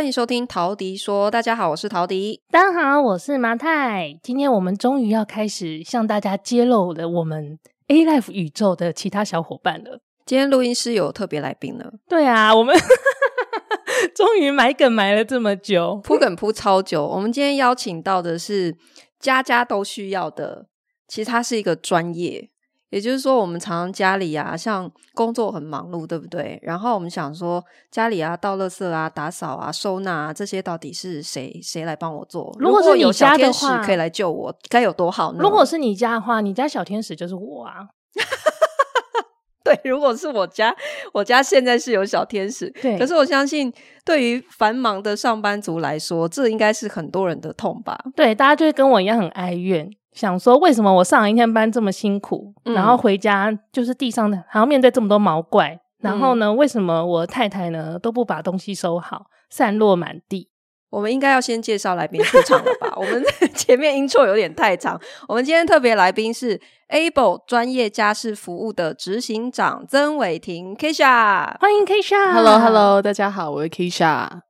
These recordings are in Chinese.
欢迎收听陶迪说。大家好，我是陶迪。大家好，我是麻太。今天我们终于要开始向大家揭露了我们 A Life 宇宙的其他小伙伴了。今天录音室有特别来宾了。对啊，我们 终于埋梗埋了这么久，铺梗铺超久。我们今天邀请到的是家家都需要的，其实它是一个专业。也就是说，我们常常家里啊，像工作很忙碌，对不对？然后我们想说，家里啊，倒垃圾啊、打扫啊、收纳啊，这些到底是谁谁来帮我做？如果是你家的话，如果有小天使可以来救我，该有多好呢？如果是你家的话，你家小天使就是我啊。对，如果是我家，我家现在是有小天使。对，可是我相信，对于繁忙的上班族来说，这应该是很多人的痛吧？对，大家就会跟我一样很哀怨。想说为什么我上了一天班这么辛苦，嗯、然后回家就是地上还要面对这么多毛怪，嗯、然后呢，为什么我太太呢都不把东西收好，散落满地？我们应该要先介绍来宾出场了吧？我们前面 intro 有点太长。我们今天特别来宾是 Able 专业家事服务的执行长曾伟霆 Keisha，欢迎 Keisha。Hello Hello，大家好，我是 Keisha。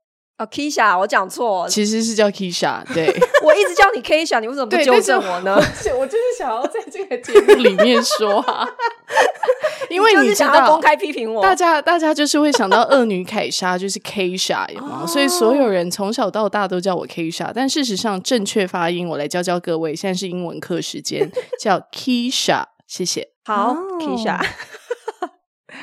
哦，Keisha，我讲错，其实是叫 Keisha，对，我一直叫你 Keisha，你为什么不纠正我呢？我，我就是想要在这个节目里面说啊，因为你知道想要公开批评我，大家大家就是会想到恶女凯莎，就是 Keisha，有吗？所以所有人从小到大都叫我 Keisha，但事实上正确发音，我来教教各位，现在是英文课时间，叫 Keisha，谢谢，好，Keisha。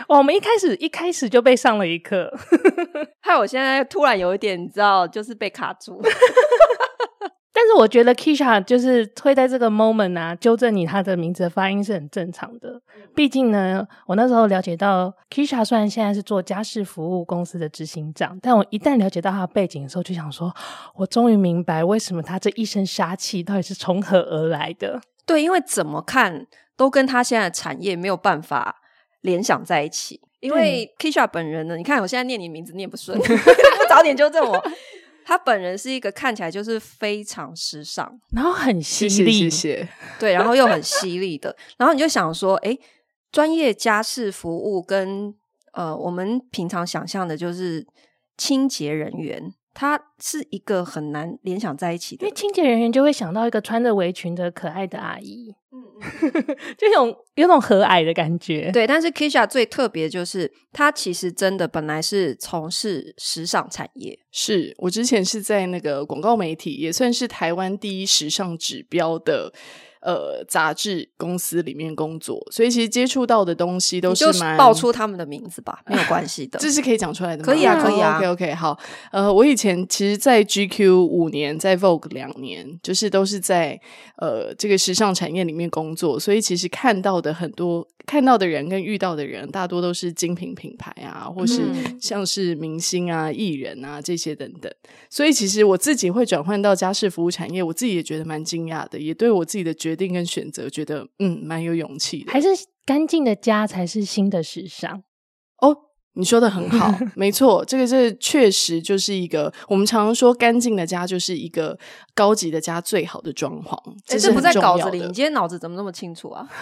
哇，我们一开始一开始就被上了一课，害我现在突然有一点，你知道，就是被卡住。但是我觉得 Keisha 就是会在这个 moment 啊，纠正你他的名字的发音是很正常的。毕竟呢，我那时候了解到 Keisha 虽然现在是做家事服务公司的执行长，但我一旦了解到他的背景的时候，就想说，我终于明白为什么他这一身杀气到底是从何而来的。对，因为怎么看都跟他现在的产业没有办法。联想在一起，因为 Keisha 本人呢，你看我现在念你名字念不顺，不早点纠正我。他本人是一个看起来就是非常时尚，然后很犀利，谢谢。对，然后又很犀利的，然后你就想说，诶，专业家事服务跟呃，我们平常想象的就是清洁人员。他是一个很难联想在一起的，因为清洁人员就会想到一个穿着围裙的可爱的阿姨，嗯，就有有种和蔼的感觉。对，但是 Keisha 最特别就是，他其实真的本来是从事时尚产业，是我之前是在那个广告媒体，也算是台湾第一时尚指标的。呃，杂志公司里面工作，所以其实接触到的东西都是蛮，就报出他们的名字吧，没有关系的，这是可以讲出来的吗？可以啊，可以啊。OK OK，好。呃，我以前其实，在 GQ 五年，在 Vogue 两年，就是都是在呃这个时尚产业里面工作，所以其实看到的很多。看到的人跟遇到的人，大多都是精品品牌啊，或是像是明星啊、艺人啊这些等等。所以，其实我自己会转换到家事服务产业，我自己也觉得蛮惊讶的，也对我自己的决定跟选择觉得嗯蛮有勇气的。还是干净的家才是新的时尚哦，你说的很好，没错，这个这确实就是一个我们常常说干净的家就是一个高级的家最好的装潢。这是不在稿子里，你今天脑子怎么那么清楚啊？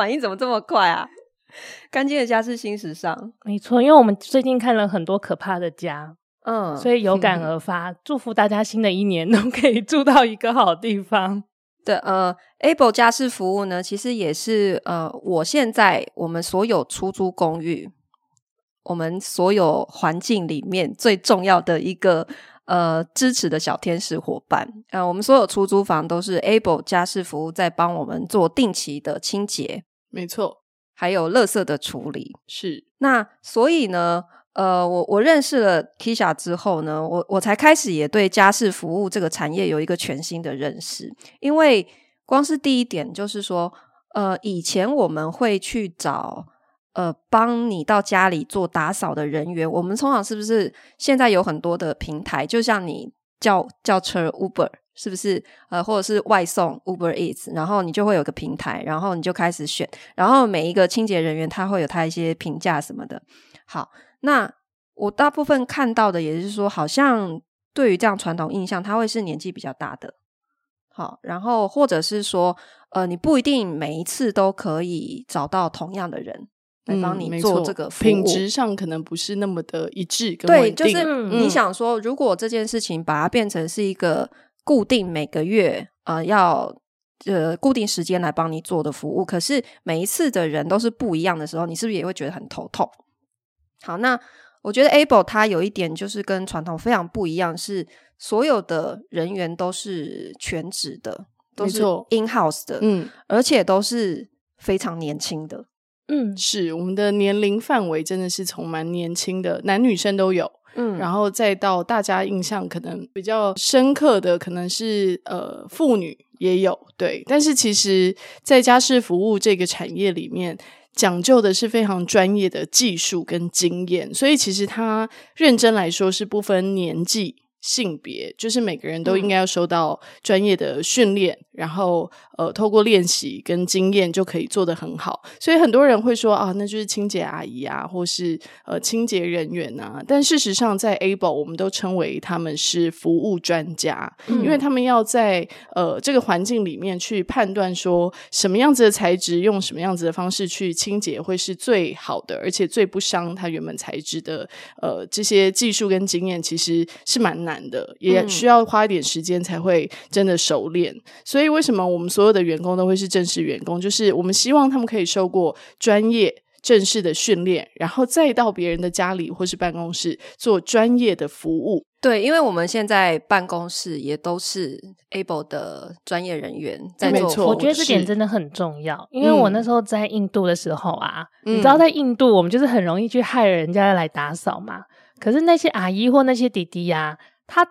反应怎么这么快啊？干净的家是新时尚，没错。因为我们最近看了很多可怕的家，嗯，所以有感而发，祝福大家新的一年都可以住到一个好地方。对，呃，Able 家事服务呢，其实也是呃，我现在我们所有出租公寓，我们所有环境里面最重要的一个呃支持的小天使伙伴。呃，我们所有出租房都是 Able 家事服务在帮我们做定期的清洁。没错，还有垃圾的处理是。那所以呢，呃，我我认识了 Keisha 之后呢，我我才开始也对家事服务这个产业有一个全新的认识。因为光是第一点就是说，呃，以前我们会去找呃帮你到家里做打扫的人员，我们通常是不是现在有很多的平台，就像你叫叫车 Uber。是不是呃，或者是外送 Uber Eats，然后你就会有个平台，然后你就开始选，然后每一个清洁人员他会有他一些评价什么的。好，那我大部分看到的也是说，好像对于这样传统印象，他会是年纪比较大的。好，然后或者是说，呃，你不一定每一次都可以找到同样的人。来帮你做这个服务，嗯、品质上可能不是那么的一致跟对，就是嗯、你想说，如果这件事情把它变成是一个固定每个月呃要呃固定时间来帮你做的服务，可是每一次的人都是不一样的时候，你是不是也会觉得很头痛？好，那我觉得 Able 它有一点就是跟传统非常不一样，是所有的人员都是全职的，都是 in house 的，嗯，而且都是非常年轻的。嗯，是我们的年龄范围真的是从蛮年轻的男女生都有，嗯，然后再到大家印象可能比较深刻的，可能是呃妇女也有，对，但是其实，在家事服务这个产业里面，讲究的是非常专业的技术跟经验，所以其实他认真来说是不分年纪。性别就是每个人都应该要受到专业的训练，嗯、然后呃，透过练习跟经验就可以做得很好。所以很多人会说啊，那就是清洁阿姨啊，或是呃清洁人员啊。但事实上，在 Able 我们都称为他们是服务专家，嗯、因为他们要在呃这个环境里面去判断说什么样子的材质用什么样子的方式去清洁会是最好的，而且最不伤它原本材质的。呃，这些技术跟经验其实是蛮难。难的，也需要花一点时间才会真的熟练。嗯、所以，为什么我们所有的员工都会是正式员工？就是我们希望他们可以受过专业正式的训练，然后再到别人的家里或是办公室做专业的服务。对，因为我们现在办公室也都是 Able 的专业人员在做。没错，我觉得这点真的很重要。因为我那时候在印度的时候啊，嗯、你知道，在印度我们就是很容易去害人家来打扫嘛。可是那些阿姨或那些弟弟呀、啊。他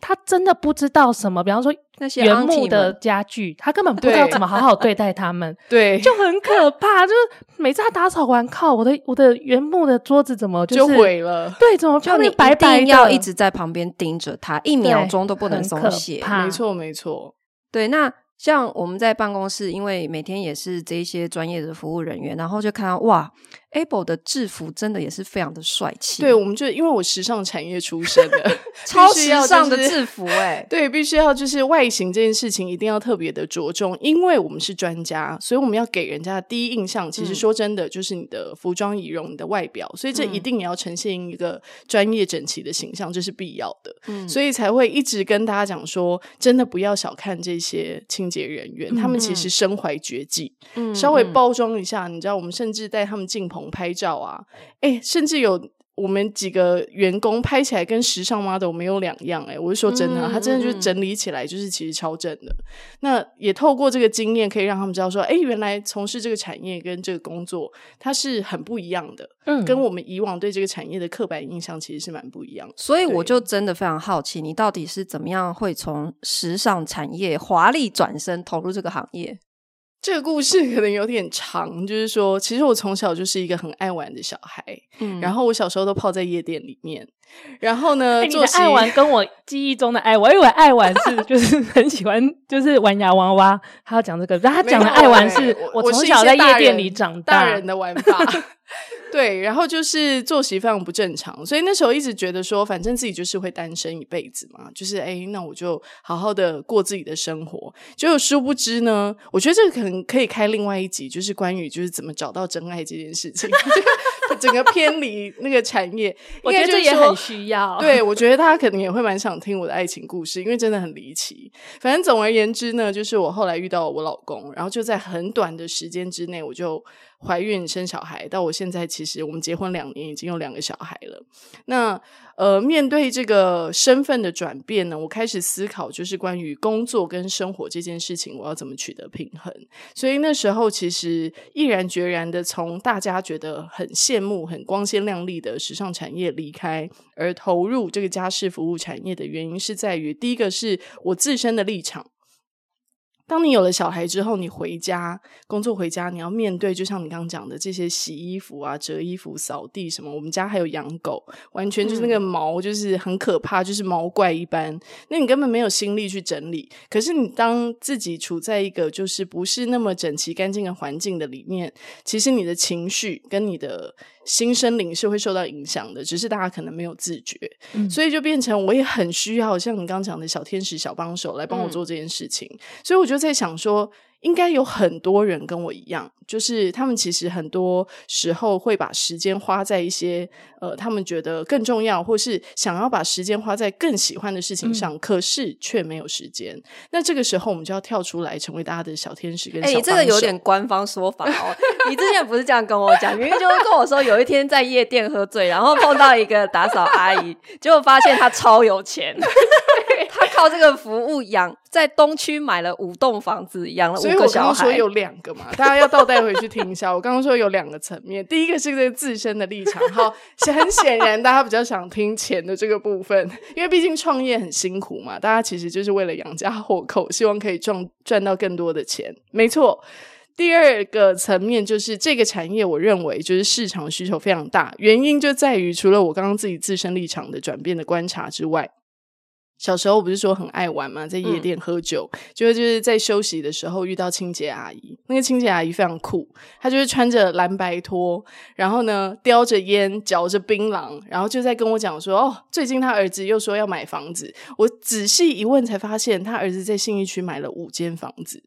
他真的不知道什么，比方说那些原木的家具，他根本不知道怎么好好对待他们，对，就很可怕。就是每次他打扫完，靠，我的我的原木的桌子怎么就是就毁了？对，怎么就你白白要一直在旁边盯着他，一秒钟都不能松懈。没错，没错。对，那像我们在办公室，因为每天也是这些专业的服务人员，然后就看到哇。Able 的制服真的也是非常的帅气。对，我们就因为我时尚产业出身的，超时尚的制服哎、欸，对，必须要就是外形这件事情一定要特别的着重，因为我们是专家，所以我们要给人家的第一印象，其实说真的就是你的服装仪容、你的外表，所以这一定也要呈现一个专业整齐的形象，这是必要的。嗯，所以才会一直跟大家讲说，真的不要小看这些清洁人员，他们其实身怀绝技，嗯，稍微包装一下，你知道，我们甚至带他们进棚。拍照啊，哎，甚至有我们几个员工拍起来跟时尚 model 没有两样，哎，我是说真的，他真的就整理起来就是其实超正的。那也透过这个经验，可以让他们知道说，哎，原来从事这个产业跟这个工作，它是很不一样的，嗯，跟我们以往对这个产业的刻板印象其实是蛮不一样的。所以我就真的非常好奇，你到底是怎么样会从时尚产业华丽转身投入这个行业？这个故事可能有点长，就是说，其实我从小就是一个很爱玩的小孩，嗯，然后我小时候都泡在夜店里面，然后呢，欸、你的爱玩跟我记忆中的爱玩，因为我爱玩是 就是很喜欢，就是玩洋娃娃，他要讲这个，但他讲的爱玩是我从小在夜店里长大，大人的玩法。对，然后就是作息非常不正常，所以那时候一直觉得说，反正自己就是会单身一辈子嘛，就是哎，那我就好好的过自己的生活。结果殊不知呢，我觉得这个可能可以开另外一集，就是关于就是怎么找到真爱这件事情，整个偏离那个产业，我觉得这也很需要。对，我觉得大家可能也会蛮想听我的爱情故事，因为真的很离奇。反正总而言之呢，就是我后来遇到我老公，然后就在很短的时间之内，我就。怀孕生小孩，到我现在其实我们结婚两年，已经有两个小孩了。那呃，面对这个身份的转变呢，我开始思考，就是关于工作跟生活这件事情，我要怎么取得平衡。所以那时候其实毅然决然的从大家觉得很羡慕、很光鲜亮丽的时尚产业离开，而投入这个家事服务产业的原因，是在于第一个是我自身的立场。当你有了小孩之后，你回家工作回家，你要面对就像你刚刚讲的这些洗衣服啊、折衣服、扫地什么。我们家还有养狗，完全就是那个毛就是很可怕，就是毛怪一般。那你根本没有心力去整理。可是你当自己处在一个就是不是那么整齐干净的环境的里面，其实你的情绪跟你的。心生灵是会受到影响的，只是大家可能没有自觉，嗯、所以就变成我也很需要像你刚刚讲的小天使、小帮手来帮我做这件事情。嗯、所以我就在想说，应该有很多人跟我一样，就是他们其实很多时候会把时间花在一些呃，他们觉得更重要，或是想要把时间花在更喜欢的事情上，嗯、可是却没有时间。那这个时候，我们就要跳出来，成为大家的小天使跟。哎、欸，这个有点官方说法哦。你之前不是这样跟我讲，明明就是跟我说，有一天在夜店喝醉，然后碰到一个打扫阿姨，结果发现她超有钱。她靠这个服务养在东区买了五栋房子，养了五个小孩。所以我刚刚说有两个嘛，大家要倒带回去听一下。我刚刚说有两个层面，第一个是这个自身的立场，好，很显然大家比较想听钱的这个部分，因为毕竟创业很辛苦嘛，大家其实就是为了养家活口，希望可以赚赚到更多的钱。没错，第二个层面就是这个产业，我认为就是市场需求非常大，原因就在于除了我刚刚自己自身立场的转变的观察之外。小时候不是说很爱玩嘛？在夜店喝酒，嗯、就就是在休息的时候遇到清洁阿姨。那个清洁阿姨非常酷，她就是穿着蓝白拖，然后呢叼着烟，嚼着槟榔，然后就在跟我讲说：“哦，最近他儿子又说要买房子。”我仔细一问才发现，他儿子在信义区买了五间房子。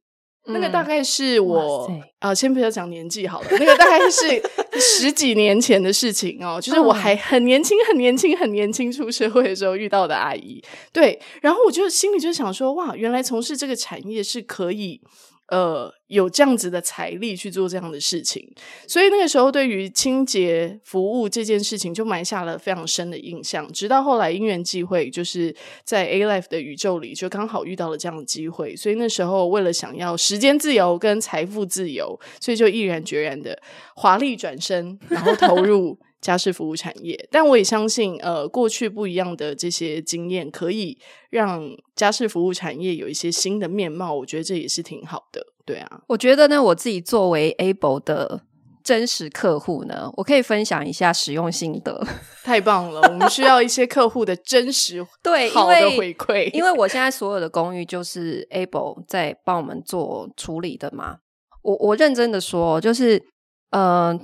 那个大概是我啊、呃，先不要讲年纪好了。那个大概是 十几年前的事情哦，就是我还很年轻、很年轻、很年轻出社会的时候遇到的阿姨。对，然后我就心里就想说，哇，原来从事这个产业是可以。呃，有这样子的财力去做这样的事情，所以那个时候对于清洁服务这件事情就埋下了非常深的印象。直到后来因缘际会，就是在 A-Life 的宇宙里，就刚好遇到了这样的机会。所以那时候为了想要时间自由跟财富自由，所以就毅然决然的华丽转身，然后投入。家事服务产业，但我也相信，呃，过去不一样的这些经验，可以让家事服务产业有一些新的面貌。我觉得这也是挺好的，对啊。我觉得呢，我自己作为 Able 的真实客户呢，我可以分享一下使用心得。太棒了，我们需要一些客户的真实 对好的回馈，因为我现在所有的公寓就是 Able 在帮我们做处理的嘛。我我认真的说，就是嗯。呃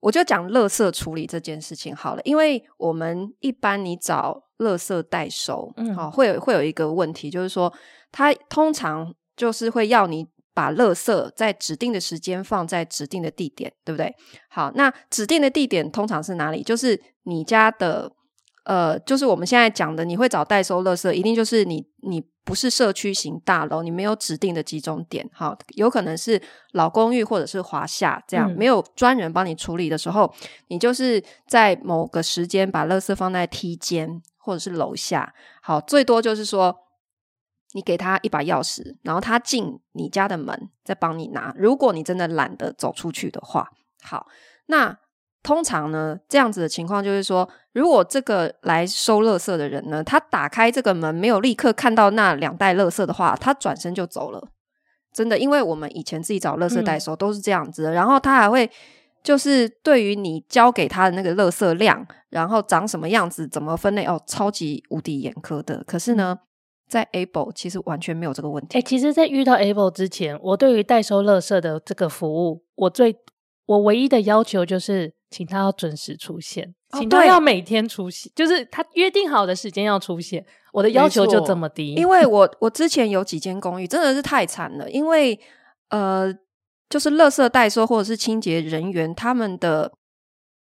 我就讲垃圾处理这件事情好了，因为我们一般你找垃圾代收，嗯，好，会有会有一个问题，就是说，他通常就是会要你把垃圾在指定的时间放在指定的地点，对不对？好，那指定的地点通常是哪里？就是你家的。呃，就是我们现在讲的，你会找代收垃圾，一定就是你你不是社区型大楼，你没有指定的集中点，好，有可能是老公寓或者是华夏这样，嗯、没有专人帮你处理的时候，你就是在某个时间把垃圾放在梯间或者是楼下，好，最多就是说你给他一把钥匙，然后他进你家的门再帮你拿，如果你真的懒得走出去的话，好，那。通常呢，这样子的情况就是说，如果这个来收垃圾的人呢，他打开这个门没有立刻看到那两袋垃圾的话，他转身就走了。真的，因为我们以前自己找垃圾代收都是这样子的。嗯、然后他还会就是对于你交给他的那个垃圾量，然后长什么样子，怎么分类哦，超级无敌严苛的。可是呢，在 Able 其实完全没有这个问题。哎、欸，其实，在遇到 Able 之前，我对于代收垃圾的这个服务，我最我唯一的要求就是。请他要准时出现，请他要每天出现，哦、就是他约定好的时间要出现。我的要求就这么低，因为我我之前有几间公寓真的是太惨了，因为呃，就是垃圾代收或者是清洁人员，他们的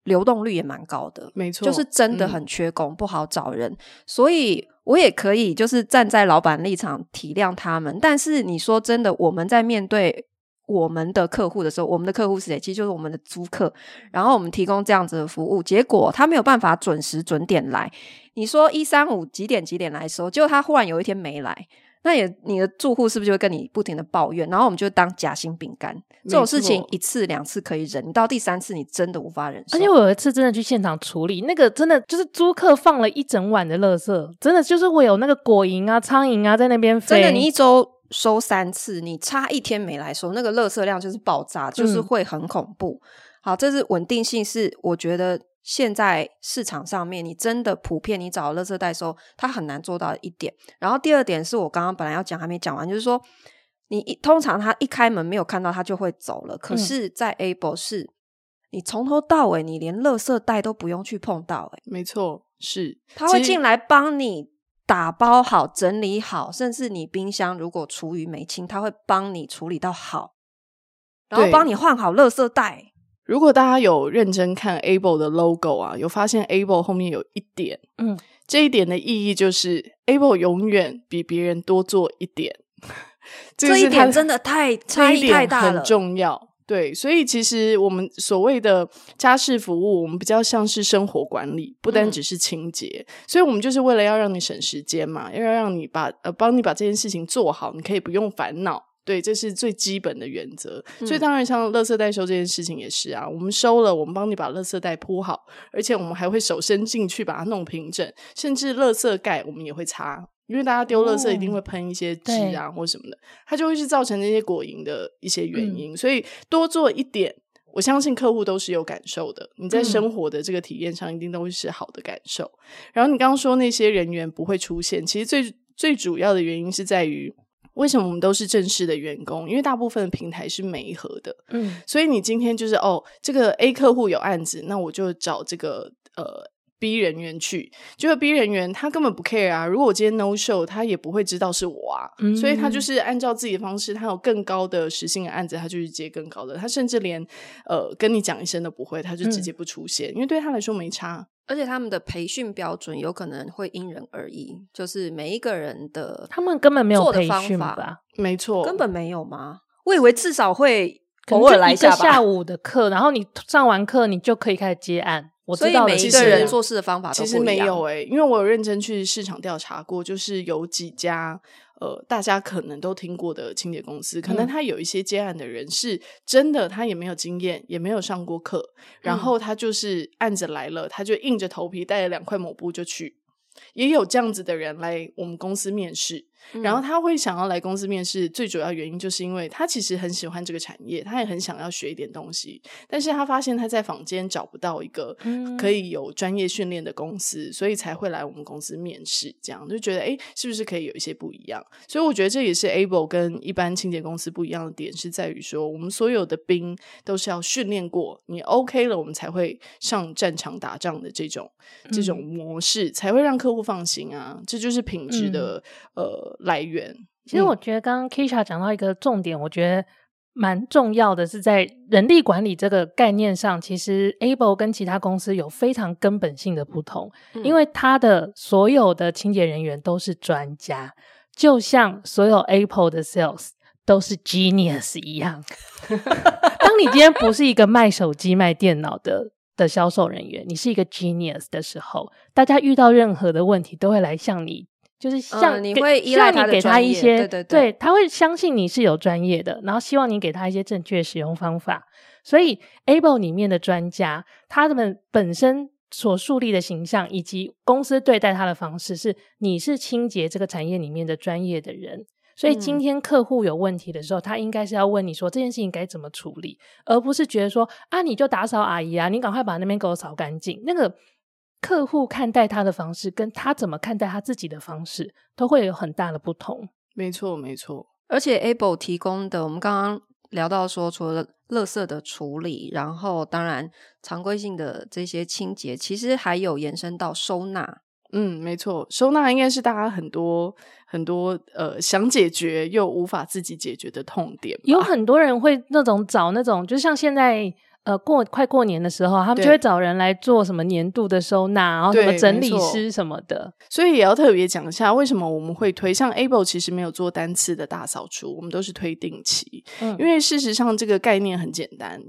流动率也蛮高的，没错，就是真的很缺工，嗯、不好找人，所以我也可以就是站在老板立场体谅他们。但是你说真的，我们在面对。我们的客户的时候，我们的客户是谁？其实就是我们的租客。然后我们提供这样子的服务，结果他没有办法准时准点来。你说一三五几点几点来收，结果他忽然有一天没来，那也你的住户是不是就会跟你不停的抱怨？然后我们就当夹心饼干。这种事情一次两次可以忍，你到第三次你真的无法忍受。而且我有一次真的去现场处理，那个真的就是租客放了一整晚的垃圾，真的就是会有那个果蝇啊、苍蝇啊在那边飞。真的，你一周。收三次，你差一天没来收，那个垃圾量就是爆炸，就是会很恐怖。嗯、好，这是稳定性，是我觉得现在市场上面你真的普遍你找垃圾代收，它很难做到一点。然后第二点是我刚刚本来要讲还没讲完，就是说你一通常他一开门没有看到他就会走了，可是，在 Able 是、嗯、你从头到尾你连垃圾袋都不用去碰到、欸，诶没错，是他会进来帮你。打包好、整理好，甚至你冰箱如果厨余没清，他会帮你处理到好，然后帮你换好垃圾袋。如果大家有认真看 Able 的 logo 啊，有发现 Able 后面有一点，嗯，这一点的意义就是 Able 永远比别人多做一点。这一点真的太差异太大了，很重要。对，所以其实我们所谓的家事服务，我们比较像是生活管理，不单只是清洁。嗯、所以我们就是为了要让你省时间嘛，要让你把呃帮你把这件事情做好，你可以不用烦恼。对，这是最基本的原则。所以当然，像垃圾袋收这件事情也是啊，我们收了，我们帮你把垃圾袋铺好，而且我们还会手伸进去把它弄平整，甚至垃圾盖我们也会擦。因为大家丢垃圾一定会喷一些汁啊，或什么的，它就会是造成那些果蝇的一些原因。嗯、所以多做一点，我相信客户都是有感受的。你在生活的这个体验上，一定都会是好的感受。嗯、然后你刚刚说那些人员不会出现，其实最最主要的原因是在于，为什么我们都是正式的员工？因为大部分的平台是媒合的，嗯，所以你今天就是哦，这个 A 客户有案子，那我就找这个呃。B 人员去，就是 B 人员他根本不 care 啊。如果我今天 no show，他也不会知道是我啊。嗯、所以他就是按照自己的方式，他有更高的实性的案子，他就去接更高的。他甚至连呃跟你讲一声都不会，他就直接不出现，嗯、因为对他来说没差。而且他们的培训标准有可能会因人而异，就是每一个人的他们根本没有培训吧？没错，根本没有吗？我以为至少会偶尔来一下下午的课，然后你上完课你就可以开始接案。我知道所以每一个人做事的方法都不一样。其实没有诶、欸，因为我有认真去市场调查过，就是有几家呃，大家可能都听过的清洁公司，可能他有一些接案的人是真的，他也没有经验，也没有上过课，然后他就是案子来了，他就硬着头皮带了两块抹布就去，也有这样子的人来我们公司面试。然后他会想要来公司面试，最主要原因就是因为他其实很喜欢这个产业，他也很想要学一点东西，但是他发现他在坊间找不到一个可以有专业训练的公司，所以才会来我们公司面试。这样就觉得，诶，是不是可以有一些不一样？所以我觉得这也是 Able 跟一般清洁公司不一样的点，是在于说，我们所有的兵都是要训练过，你 OK 了，我们才会上战场打仗的这种这种模式，才会让客户放心啊。这就是品质的、嗯、呃。来源，其实我觉得刚刚 Keisha 讲到一个重点，我觉得蛮重要的，是在人力管理这个概念上，其实 Able 跟其他公司有非常根本性的不同，嗯、因为它的所有的清洁人员都是专家，就像所有 Apple 的 Sales 都是 Genius 一样。当你今天不是一个卖手机、卖电脑的的销售人员，你是一个 Genius 的时候，大家遇到任何的问题都会来向你。就是像、嗯、你会依赖他的专业，给他一些，对对对，对，他会相信你是有专业的，然后希望你给他一些正确使用方法。所以，Able 里面的专家，他们本身所树立的形象，以及公司对待他的方式，是你是清洁这个产业里面的专业的人。所以，今天客户有问题的时候，嗯、他应该是要问你说这件事情该怎么处理，而不是觉得说啊，你就打扫阿姨啊，你赶快把那边给我扫干净，那个。客户看待他的方式，跟他怎么看待他自己的方式，都会有很大的不同。没错，没错。而且 Able 提供的，我们刚刚聊到说，除了垃圾的处理，然后当然常规性的这些清洁，其实还有延伸到收纳。嗯，没错，收纳应该是大家很多很多呃想解决又无法自己解决的痛点。有很多人会那种找那种，就像现在。呃，过快过年的时候，他们就会找人来做什么年度的收纳，然后什么整理师什么的。所以也要特别讲一下，为什么我们会推像 Able，其实没有做单次的大扫除，我们都是推定期。嗯，因为事实上这个概念很简单。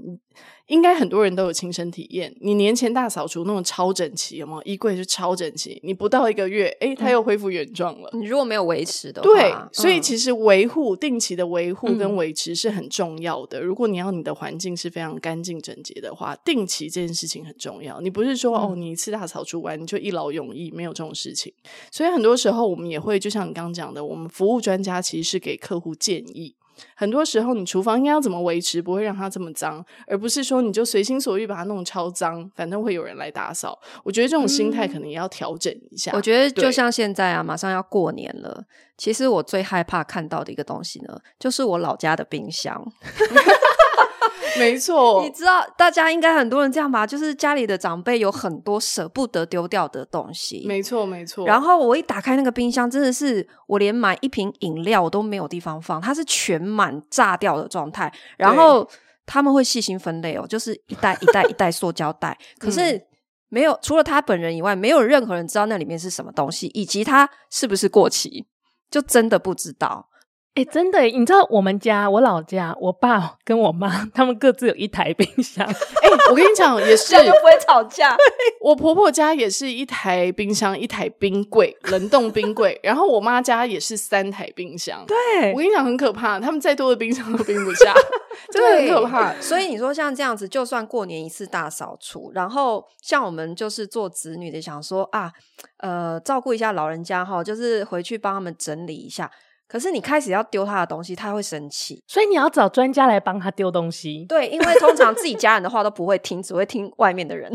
应该很多人都有亲身体验，你年前大扫除那种超整齐，有没有？衣柜是超整齐，你不到一个月，诶，它又恢复原状了。你如果没有维持的话，对，所以其实维护、嗯、定期的维护跟维持是很重要的。嗯、如果你要你的环境是非常干净整洁的话，定期这件事情很重要。你不是说、嗯、哦，你一次大扫除完你就一劳永逸，没有这种事情。所以很多时候我们也会，就像你刚刚讲的，我们服务专家其实是给客户建议。很多时候，你厨房应该要怎么维持，不会让它这么脏，而不是说你就随心所欲把它弄超脏，反正会有人来打扫。我觉得这种心态可能也要调整一下。嗯、我觉得就像现在啊，马上要过年了，其实我最害怕看到的一个东西呢，就是我老家的冰箱。没错，你知道，大家应该很多人这样吧？就是家里的长辈有很多舍不得丢掉的东西。没错，没错。然后我一打开那个冰箱，真的是我连买一瓶饮料我都没有地方放，它是全满炸掉的状态。然后他们会细心分类哦，就是一袋一袋一袋塑胶袋。可是没有，除了他本人以外，没有任何人知道那里面是什么东西，以及它是不是过期，就真的不知道。哎、欸，真的，你知道我们家，我老家，我爸 跟我妈他们各自有一台冰箱。哎、欸，我跟你讲，也是，这样就不会吵架。我婆婆家也是一台冰箱，一台冰柜，冷冻冰柜。然后我妈家也是三台冰箱。对，我跟你讲，很可怕，他们再多的冰箱都冰不下，真的很可怕。所以你说像这样子，就算过年一次大扫除，然后像我们就是做子女的，想说啊，呃，照顾一下老人家哈，就是回去帮他们整理一下。可是你开始要丢他的东西，他会生气，所以你要找专家来帮他丢东西。对，因为通常自己家人的话都不会听，只会听外面的人。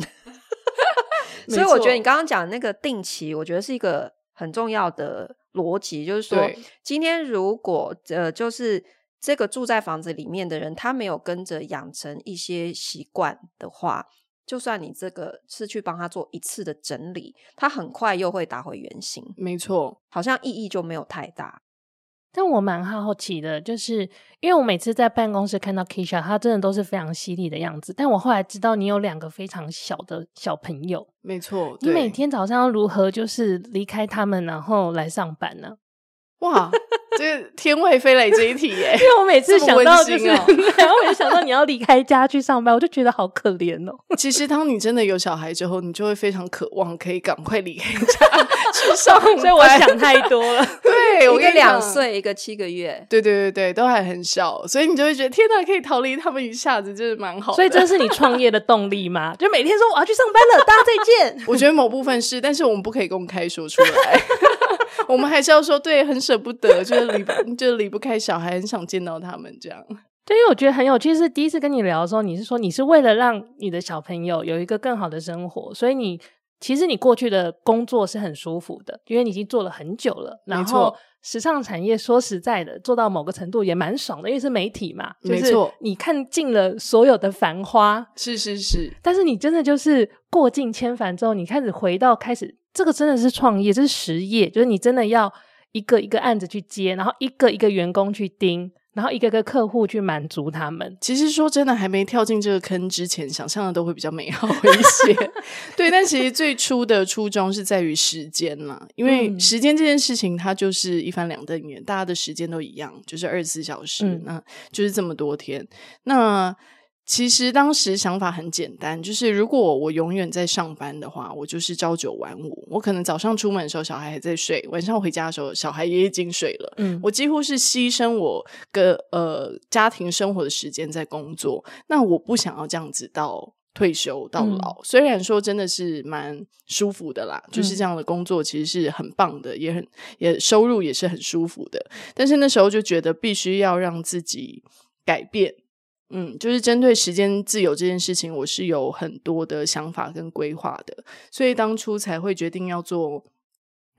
所以我觉得你刚刚讲的那个定期，我觉得是一个很重要的逻辑，就是说，今天如果呃，就是这个住在房子里面的人，他没有跟着养成一些习惯的话，就算你这个是去帮他做一次的整理，他很快又会打回原形。没错，好像意义就没有太大。但我蛮好奇的，就是因为我每次在办公室看到 Keisha，她真的都是非常犀利的样子。但我后来知道你有两个非常小的小朋友，没错。你每天早上要如何就是离开他们，然后来上班呢？哇！这个天外飞来这一题耶，因为我每次想到就是，然后我就想到你要离开家去上班，我就觉得好可怜哦。其实当你真的有小孩之后，你就会非常渴望可以赶快离开家去上班。所以我想太多了。对，我一个两岁，一个七个月，对对对对，都还很小，所以你就会觉得天哪，可以逃离他们一下子，就是蛮好的。所以这是你创业的动力吗？就每天说我要去上班了，大家再见。我觉得某部分是，但是我们不可以公开说出来。我们还是要说，对，很舍不得，就是离不，就是离不开小孩，很想见到他们这样。对，因为我觉得很有趣，是第一次跟你聊的时候，你是说你是为了让你的小朋友有一个更好的生活，所以你其实你过去的工作是很舒服的，因为你已经做了很久了。然后时尚产业说实在的，做到某个程度也蛮爽的，因为是媒体嘛，没错，你看尽了所有的繁花，是是是。但是你真的就是过尽千帆之后，你开始回到开始。这个真的是创业，这是实业，就是你真的要一个一个案子去接，然后一个一个员工去盯，然后一个个客户去满足他们。其实说真的，还没跳进这个坑之前，想象的都会比较美好一些。对，但其实最初的初衷是在于时间嘛，因为时间这件事情，它就是一翻两瞪眼，大家的时间都一样，就是二十四小时，嗯、那就是这么多天。那其实当时想法很简单，就是如果我永远在上班的话，我就是朝九晚五。我可能早上出门的时候小孩还在睡，晚上回家的时候小孩也已经睡了。嗯，我几乎是牺牲我个呃家庭生活的时间在工作。那我不想要这样子到退休到老。嗯，虽然说真的是蛮舒服的啦，就是这样的工作其实是很棒的，也很也收入也是很舒服的。但是那时候就觉得必须要让自己改变。嗯，就是针对时间自由这件事情，我是有很多的想法跟规划的，所以当初才会决定要做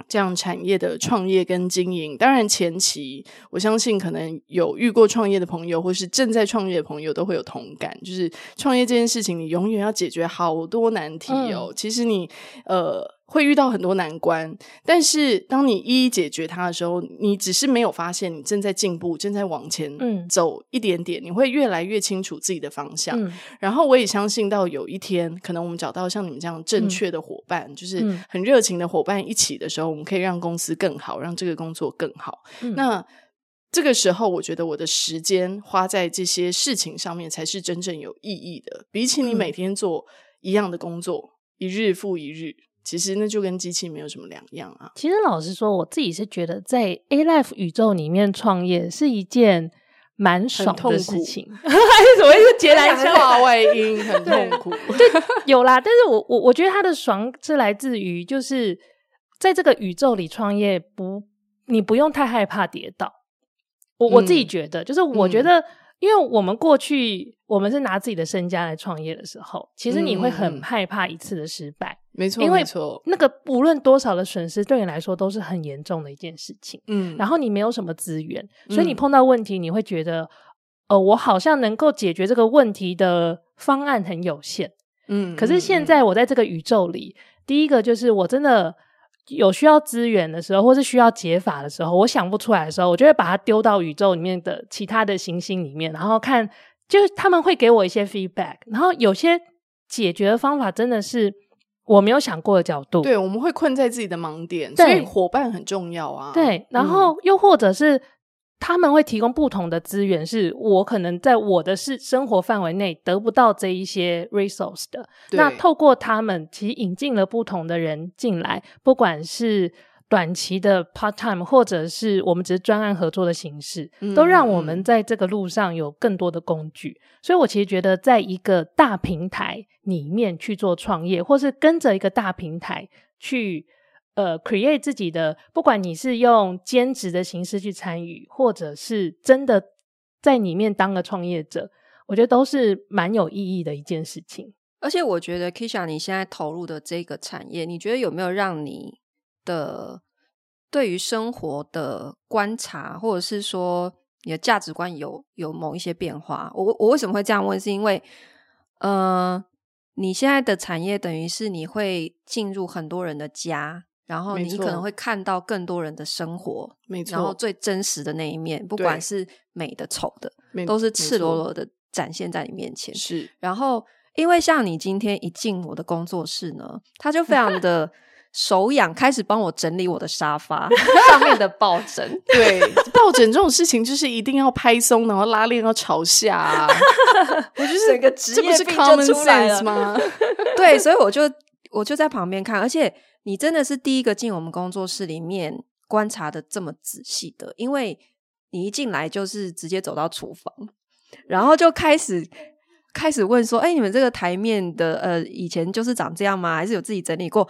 这样产业的创业跟经营。当然前期，我相信可能有遇过创业的朋友，或是正在创业的朋友都会有同感，就是创业这件事情，你永远要解决好多难题哦。嗯、其实你呃。会遇到很多难关，但是当你一一解决它的时候，你只是没有发现你正在进步，正在往前走一点点。嗯、你会越来越清楚自己的方向。嗯、然后我也相信到有一天，可能我们找到像你们这样正确的伙伴，嗯、就是很热情的伙伴一起的时候，我们可以让公司更好，让这个工作更好。嗯、那这个时候，我觉得我的时间花在这些事情上面才是真正有意义的，比起你每天做一样的工作，嗯、一日复一日。其实那就跟机器没有什么两样啊。其实老实说，我自己是觉得在 A Life 宇宙里面创业是一件蛮爽的事情。还是什么意思？截然相反，外音很痛苦。对，有啦。但是我我我觉得它的爽是来自于，就是在这个宇宙里创业不，你不用太害怕跌倒。我我自己觉得，嗯、就是我觉得。嗯因为我们过去我们是拿自己的身家来创业的时候，其实你会很害怕一次的失败，嗯、没错，因为错，那个无论多少的损失对你来说都是很严重的一件事情。嗯，然后你没有什么资源，所以你碰到问题你会觉得，呃，我好像能够解决这个问题的方案很有限。嗯，可是现在我在这个宇宙里，嗯、第一个就是我真的有需要资源的时候，或是需要解法的时候，我想不出来的时候，我就会把它丢到宇宙里面的其他的行星里面，然后看，就是他们会给我一些 feedback，然后有些解决的方法真的是我没有想过的角度。对，我们会困在自己的盲点，所以伙伴很重要啊。对，然后又或者是。他们会提供不同的资源，是我可能在我的是生活范围内得不到这一些 resource 的。那透过他们，其实引进了不同的人进来，不管是短期的 part time，或者是我们只是专案合作的形式，嗯、都让我们在这个路上有更多的工具。所以我其实觉得，在一个大平台里面去做创业，或是跟着一个大平台去。呃，create 自己的，不管你是用兼职的形式去参与，或者是真的在里面当个创业者，我觉得都是蛮有意义的一件事情。而且，我觉得 Kisha 你现在投入的这个产业，你觉得有没有让你的对于生活的观察，或者是说你的价值观有有某一些变化？我我为什么会这样问？是因为，呃，你现在的产业等于是你会进入很多人的家。然后你可能会看到更多人的生活，没错，然后最真实的那一面，不管是美的、丑的，都是赤裸裸的展现在你面前。是，然后因为像你今天一进我的工作室呢，他就非常的 手痒，开始帮我整理我的沙发 上面的抱枕。对，抱枕这种事情就是一定要拍松，然后拉链要朝下啊。我就是整个职业病就出来了吗？对，所以我就我就在旁边看，而且。你真的是第一个进我们工作室里面观察的这么仔细的，因为你一进来就是直接走到厨房，然后就开始开始问说：“哎，你们这个台面的呃，以前就是长这样吗？还是有自己整理过？”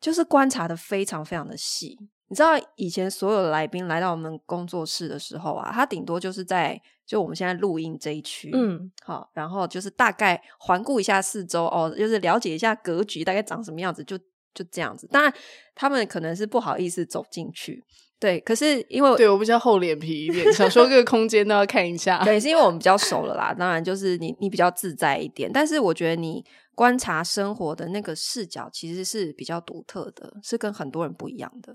就是观察的非常非常的细。你知道以前所有的来宾来到我们工作室的时候啊，他顶多就是在就我们现在录音这一区，嗯，好，然后就是大概环顾一下四周哦，就是了解一下格局大概长什么样子就。就这样子，当然他们可能是不好意思走进去，对。可是因为对我比较厚脸皮一点，想说各个空间都要看一下，对，是因为我们比较熟了啦。当然就是你你比较自在一点，但是我觉得你观察生活的那个视角其实是比较独特的，是跟很多人不一样的。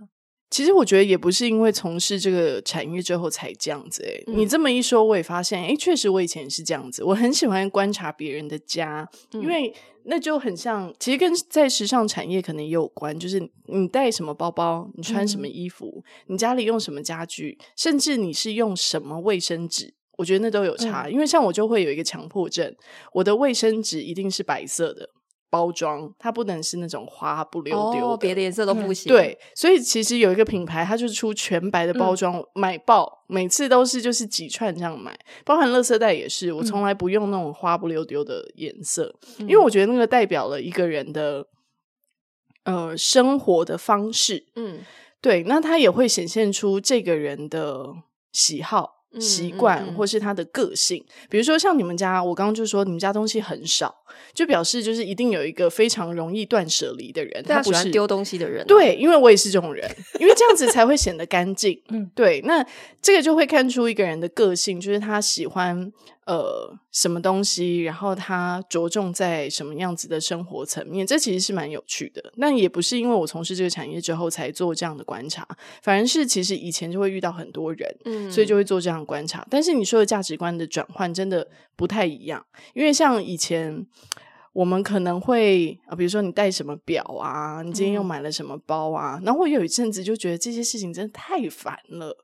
其实我觉得也不是因为从事这个产业之后才这样子诶、欸嗯、你这么一说，我也发现，诶确实我以前是这样子。我很喜欢观察别人的家，嗯、因为那就很像，其实跟在时尚产业可能也有关。就是你带什么包包，你穿什么衣服，嗯、你家里用什么家具，甚至你是用什么卫生纸，我觉得那都有差。嗯、因为像我就会有一个强迫症，我的卫生纸一定是白色的。包装它不能是那种花不溜丢别的颜色都不行。对，所以其实有一个品牌，它就是出全白的包装，嗯、买爆，每次都是就是几串这样买，包含垃圾袋也是，我从来不用那种花不溜丢的颜色，嗯、因为我觉得那个代表了一个人的呃生活的方式。嗯，对，那它也会显现出这个人的喜好。习惯、嗯嗯嗯、或是他的个性，比如说像你们家，我刚刚就说你们家东西很少，就表示就是一定有一个非常容易断舍离的人，他不是丢东西的人、啊。对，因为我也是这种人，因为这样子才会显得干净。嗯，对，那这个就会看出一个人的个性，就是他喜欢。呃，什么东西？然后他着重在什么样子的生活层面？这其实是蛮有趣的。那也不是因为我从事这个产业之后才做这样的观察，反而是其实以前就会遇到很多人，嗯，所以就会做这样的观察。但是你说的价值观的转换真的不太一样，因为像以前我们可能会啊，比如说你戴什么表啊，你今天又买了什么包啊，嗯，然后我有一阵子就觉得这些事情真的太烦了，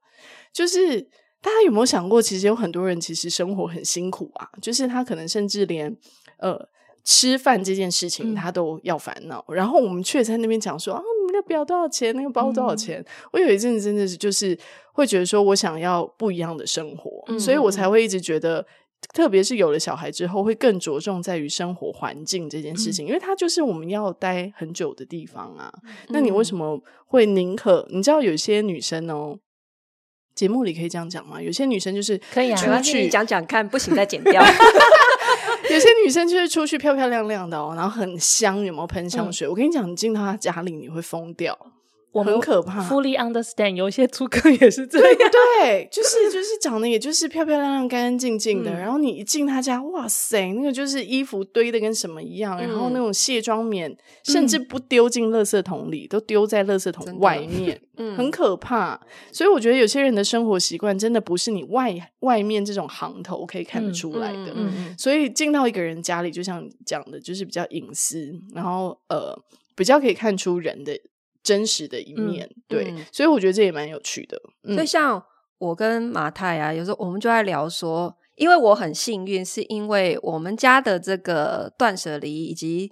就是。大家有没有想过，其实有很多人其实生活很辛苦啊，就是他可能甚至连呃吃饭这件事情他都要烦恼，嗯、然后我们却在那边讲说啊，你们的表多少钱，那个包多少钱？嗯、我有一阵子真的是就是会觉得说我想要不一样的生活，嗯、所以我才会一直觉得，特别是有了小孩之后，会更着重在于生活环境这件事情，嗯、因为它就是我们要待很久的地方啊。嗯、那你为什么会宁可？你知道有些女生哦。节目里可以这样讲吗？有些女生就是可以啊，出去讲讲看，不行再剪掉。有些女生就是出去漂漂亮亮的哦，然后很香，有没有喷香水？嗯、我跟你讲，你进到她家里你会疯掉。我们很可怕。Fully understand，有一些租客也是这样，对，就是就是长得也就是漂漂亮亮、干干净净的。嗯、然后你一进他家，哇塞，那个就是衣服堆的跟什么一样，嗯、然后那种卸妆棉甚至不丢进垃圾桶里，嗯、都丢在垃圾桶外面，嗯，很可怕。所以我觉得有些人的生活习惯真的不是你外外面这种行头可以看得出来的。嗯，嗯所以进到一个人家里，就像你讲的，就是比较隐私，然后呃，比较可以看出人的。真实的一面，嗯、对，嗯、所以我觉得这也蛮有趣的。嗯、所以像我跟马太啊，有时候我们就在聊说，因为我很幸运，是因为我们家的这个断舍离以及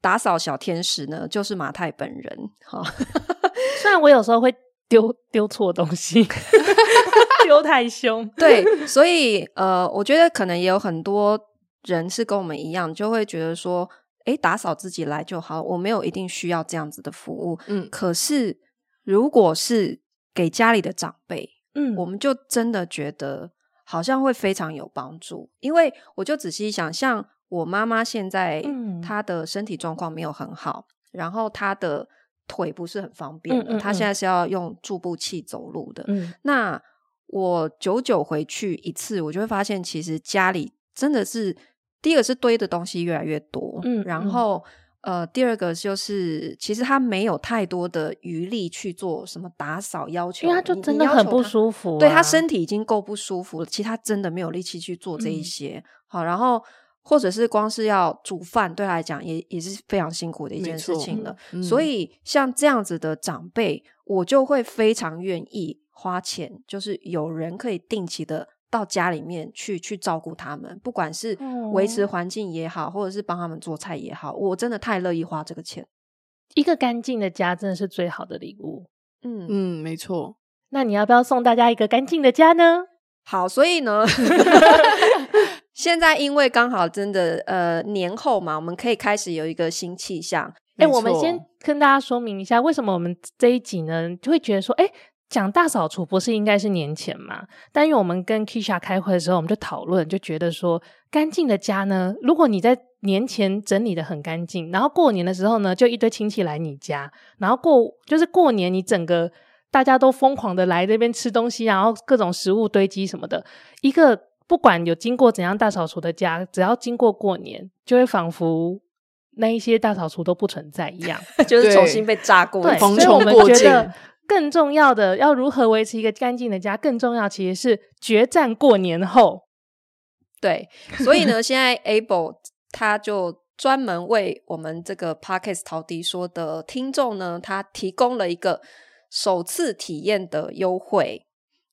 打扫小天使呢，就是马太本人。哈，虽然我有时候会丢丢错东西，丢太凶，对，所以呃，我觉得可能也有很多人是跟我们一样，就会觉得说。诶，打扫自己来就好，我没有一定需要这样子的服务。嗯，可是如果是给家里的长辈，嗯，我们就真的觉得好像会非常有帮助。因为我就仔细想，像我妈妈现在，嗯，她的身体状况没有很好，然后她的腿不是很方便的，嗯嗯嗯，她现在是要用助步器走路的。嗯，那我久久回去一次，我就会发现，其实家里真的是。第一个是堆的东西越来越多，嗯，然后、嗯、呃，第二个就是其实他没有太多的余力去做什么打扫要求，因为他就真的很不舒服、啊，对他身体已经够不舒服了，其实他真的没有力气去做这一些。嗯、好，然后或者是光是要煮饭，对他来讲也也是非常辛苦的一件事情了。嗯、所以像这样子的长辈，我就会非常愿意花钱，就是有人可以定期的。到家里面去去照顾他们，不管是维持环境也好，或者是帮他们做菜也好，我真的太乐意花这个钱。一个干净的家真的是最好的礼物。嗯嗯，没错。那你要不要送大家一个干净的家呢？好，所以呢，现在因为刚好真的呃年后嘛，我们可以开始有一个新气象。哎，我们先跟大家说明一下，为什么我们这一集呢就会觉得说，哎。讲大扫除不是应该是年前嘛？但因为我们跟 Keisha 开会的时候，我们就讨论，就觉得说，干净的家呢，如果你在年前整理的很干净，然后过年的时候呢，就一堆亲戚来你家，然后过就是过年，你整个大家都疯狂的来这边吃东西，然后各种食物堆积什么的，一个不管有经过怎样大扫除的家，只要经过过年，就会仿佛那一些大扫除都不存在一样，就是重新被炸过，对，所以我们觉得。更重要的，要如何维持一个干净的家？更重要，其实是决战过年后。对，所以呢，现在 Able 他就专门为我们这个 parkas 陶迪说的听众呢，他提供了一个首次体验的优惠。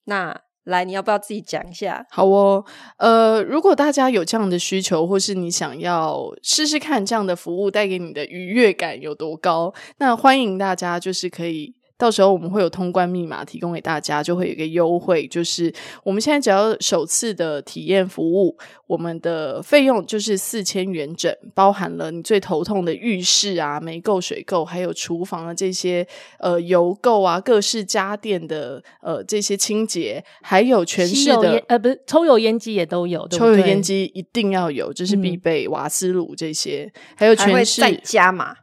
那来，你要不要自己讲一下？好哦，呃，如果大家有这样的需求，或是你想要试试看这样的服务带给你的愉悦感有多高，那欢迎大家就是可以。到时候我们会有通关密码提供给大家，就会有一个优惠，就是我们现在只要首次的体验服务，我们的费用就是四千元整，包含了你最头痛的浴室啊、煤垢、水垢，还有厨房的这些呃油垢啊、各式家电的呃这些清洁，还有全室的呃不是抽油烟机也都有，对对？抽油烟机一定要有，这是必备，嗯、瓦斯炉这些，还有全市再加码。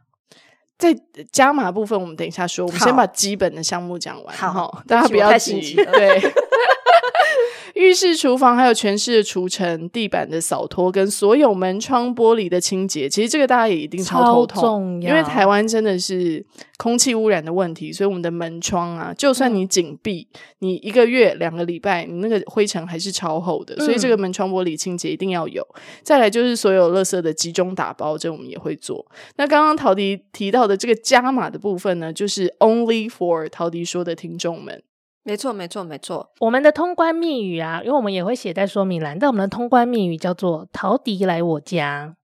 在加码部分，我们等一下说。我们先把基本的项目讲完，好，好，大家不要急。对。浴室、厨房还有全室的除尘、地板的扫拖跟所有门窗玻璃的清洁，其实这个大家也一定超头痛，超重要。因为台湾真的是空气污染的问题，所以我们的门窗啊，就算你紧闭，嗯、你一个月、两个礼拜，你那个灰尘还是超厚的。所以这个门窗玻璃清洁一定要有。嗯、再来就是所有垃圾的集中打包，这我们也会做。那刚刚陶迪提到的这个加码的部分呢，就是 only for 陶迪说的听众们。没错，没错，没错。我们的通关密语啊，因为我们也会写在说明栏，但我们的通关密语叫做“陶迪来我家”。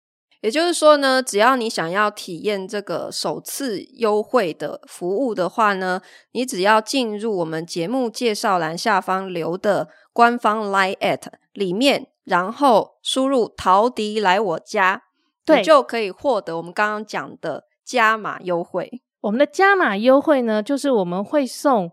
也就是说呢，只要你想要体验这个首次优惠的服务的话呢，你只要进入我们节目介绍栏下方留的官方 Line at 里面，然后输入“陶迪来我家”，对，你就可以获得我们刚刚讲的加码优惠。我们的加码优惠呢，就是我们会送。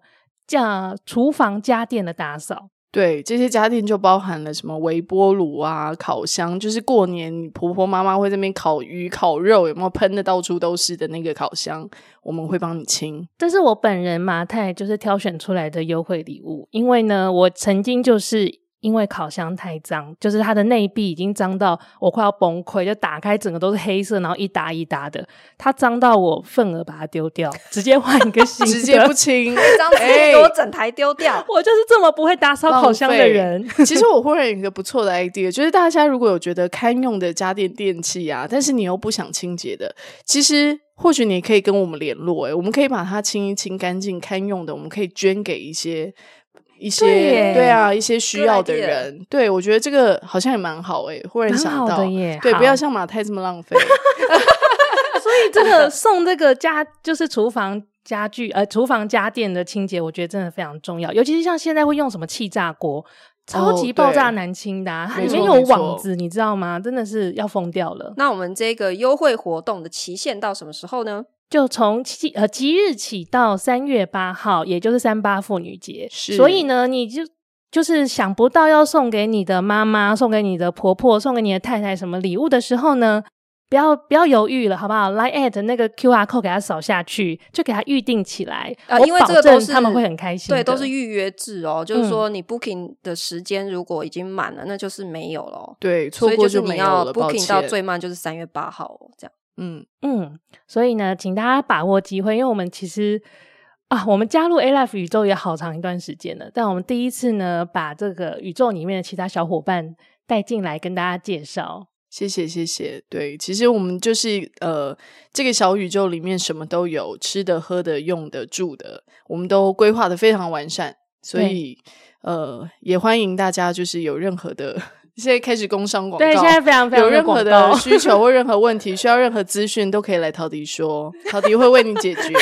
叫厨房家电的打扫，对，这些家电就包含了什么微波炉啊、烤箱，就是过年婆婆妈妈会在那边烤鱼、烤肉，有没有喷的到处都是的那个烤箱，我们会帮你清。这是我本人马太就是挑选出来的优惠礼物，因为呢，我曾经就是。因为烤箱太脏，就是它的内壁已经脏到我快要崩溃，就打开整个都是黑色，然后一搭一搭的，它脏到我愤而把它丢掉，直接换一个 新的，直接不清，脏直接给我整台丢掉。欸、我就是这么不会打扫烤箱的人。其实我忽然有一个不错的 idea，就是大家如果有觉得堪用的家电电器啊，但是你又不想清洁的，其实或许你可以跟我们联络、欸，诶我们可以把它清一清干净，堪用的，我们可以捐给一些。一些对，对啊，一些需要的人，对，我觉得这个好像也蛮好诶、欸，忽然想到，对，不要像马太这么浪费。所以这个送这个家就是厨房家具呃厨房家电的清洁，我觉得真的非常重要，尤其是像现在会用什么气炸锅，超级爆炸难清的、啊，它里面有网子，你知道吗？真的是要疯掉了。那我们这个优惠活动的期限到什么时候呢？就从即呃即日起到三月八号，也就是三八妇女节。是，所以呢，你就就是想不到要送给你的妈妈、送给你的婆婆、送给你的太太什么礼物的时候呢，不要不要犹豫了，好不好？Line at 那个 QR code 给他扫下去，就给他预定起来。呃，因为这个都是他们会很开心，对，都是预约制哦。就是说，你 booking 的时间如果已经满了，那就是没有了。对，错过就没有了。所以就是你要 booking 到最慢就是三月八号哦这样。嗯嗯，所以呢，请大家把握机会，因为我们其实啊，我们加入 A-Life 宇宙也好长一段时间了，但我们第一次呢，把这个宇宙里面的其他小伙伴带进来跟大家介绍。谢谢谢谢，对，其实我们就是呃，这个小宇宙里面什么都有，吃的、喝的、用的、住的，我们都规划的非常完善，所以呃，也欢迎大家就是有任何的。现在开始工商广告，对，现在非常非常有任何的需求 或任何问题，需要任何资讯，都可以来陶迪说，陶迪会为你解决。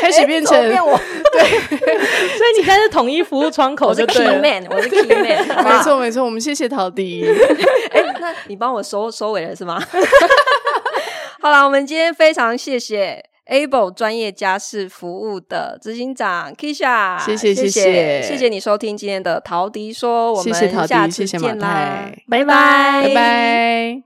开始变成、欸、变 我对，所以你现在是统一服务窗口就对了，我是 key man，我是 key man，没错没错，我们谢谢陶迪。哎、欸，那你帮我收收尾了是吗？好了，我们今天非常谢谢。able 专业家事服务的执行长 Kisha，谢谢谢谢谢谢。你收听今天的陶迪说，我们下期再见啦，拜。拜。拜拜。